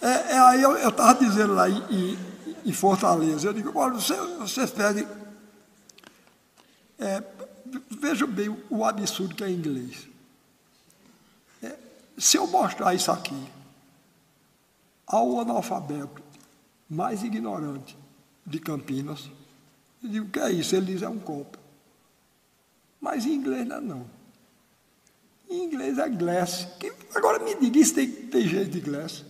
É, é aí eu estava dizendo lá em, em, em, Fortaleza, eu digo, olha, você, vocês pedem. É, veja bem o, o, absurdo que é inglês. É, se eu mostrar isso aqui ao analfabeto mais ignorante de Campinas, eu digo, o que é isso? Ele diz, é um copo. Mas em inglês não é não. Em inglês é glass. Agora me diga, isso tem, tem jeito de glass?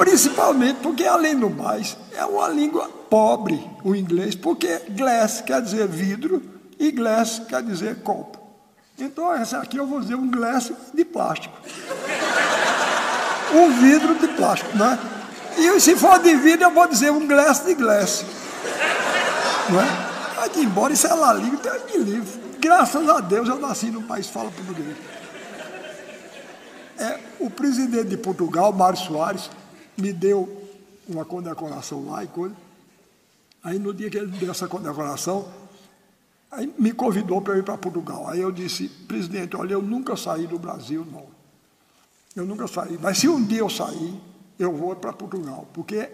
Principalmente porque, além do mais, é uma língua pobre o inglês, porque glass quer dizer vidro e glass quer dizer copo. Então, essa aqui eu vou dizer um glass de plástico. Um vidro de plástico, né? E se for de vidro, eu vou dizer um glass de glass. Não é? Vai embora, isso é lá língua, Deus me livre. Graças a Deus eu nasci num país que fala português. É, o presidente de Portugal, Mário Soares, me deu uma condecoração lá e coisa. Aí no dia que ele me deu essa condecoração, aí me convidou para ir para Portugal. Aí eu disse, presidente, olha, eu nunca saí do Brasil, não. Eu nunca saí. Mas se um dia eu sair, eu vou para Portugal, porque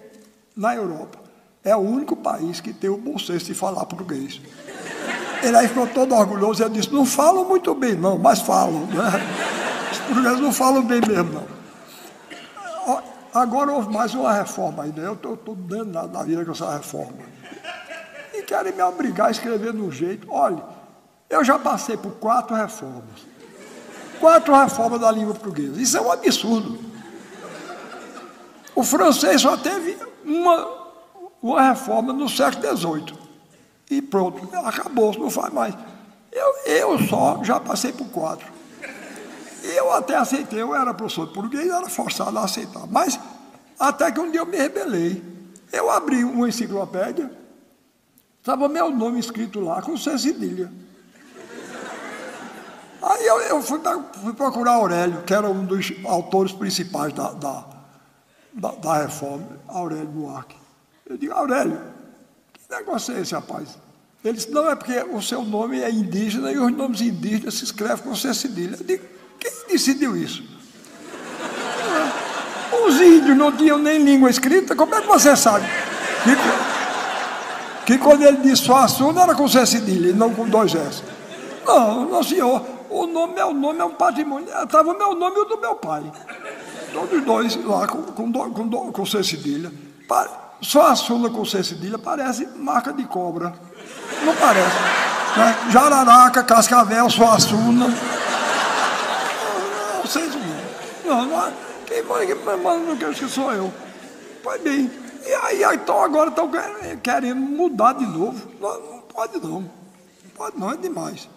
na Europa é o único país que tem o bom senso de falar português. Ele aí ficou todo orgulhoso e disse, não falam muito bem não, mas falam. Né? Os portugueses não falam bem mesmo não. Agora houve mais uma reforma ainda. Eu estou dando na, na vida com essa reforma. E querem me obrigar a escrever de um jeito. Olha, eu já passei por quatro reformas. Quatro reformas da língua portuguesa. Isso é um absurdo. O francês só teve uma, uma reforma no século XVIII. E pronto, acabou, não faz mais. Eu, eu só já passei por quatro. Eu até aceitei, eu era professor de português, era forçado a aceitar. Mas até que um dia eu me rebelei. Eu abri uma enciclopédia, estava meu nome escrito lá com C cedilha. Aí eu, eu fui, fui, procurar Aurélio, que era um dos autores principais da, da, da, da reforma, Aurélio Buarque. Eu digo, Aurélio, que negócio é esse, rapaz? Ele disse, não, é porque o seu nome é indígena e os nomes indígenas se escrevem com C cedilha. Eu digo, decidiu isso? Os índios não tinham nem língua escrita, como é que você sabe? Que, que quando ele disse Suaçu não era com C cedilha, não com dois S. Não, não senhor, o nome, meu nome é um patrimônio. Estava o meu nome e o do meu pai. Todos dois lá com, com, com, com C cedilha. Só a com C cedilha parece marca de cobra. Não parece. Né? Jararaca, Cascavel, Suassuna. Vocês não, quem manda no queijo que sou eu. Pois bem, e aí então agora estão querendo mudar de novo. Não, não pode não. Não pode não, é demais.